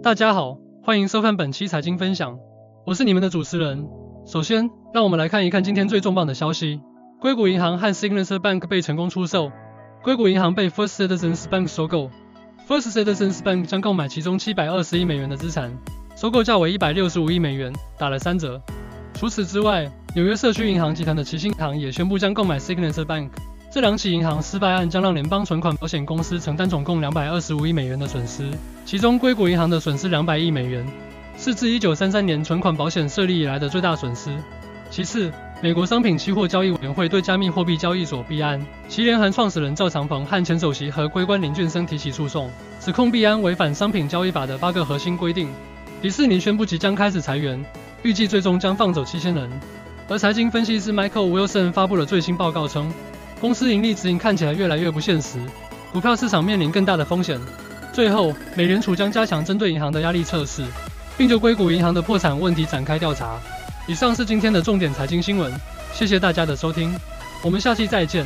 大家好，欢迎收看本期财经分享，我是你们的主持人。首先，让我们来看一看今天最重磅的消息：硅谷银行和 Signature Bank 被成功出售，硅谷银行被 First Citizens Bank 收购，First Citizens Bank 将购买其中七百二十亿美元的资产，收购价为一百六十五亿美元，打了三折。除此之外，纽约社区银行集团的齐星堂也宣布将购买 Signature Bank。这两起银行失败案将让联邦存款保险公司承担总共两百二十五亿美元的损失，其中硅谷银行的损失两百亿美元，是自一九三三年存款保险设立以来的最大损失。其次，美国商品期货交易委员会对加密货币交易所币安、其联合创始人赵长鹏和前首席合规官林俊生提起诉讼，指控币安违反商品交易法的八个核心规定。迪士尼宣布即将开始裁员，预计最终将放走七千人。而财经分析师 Michael Wilson 发布了最新报告称。公司盈利指引看起来越来越不现实，股票市场面临更大的风险。最后，美联储将加强针对银行的压力测试，并就硅谷银行的破产问题展开调查。以上是今天的重点财经新闻，谢谢大家的收听，我们下期再见。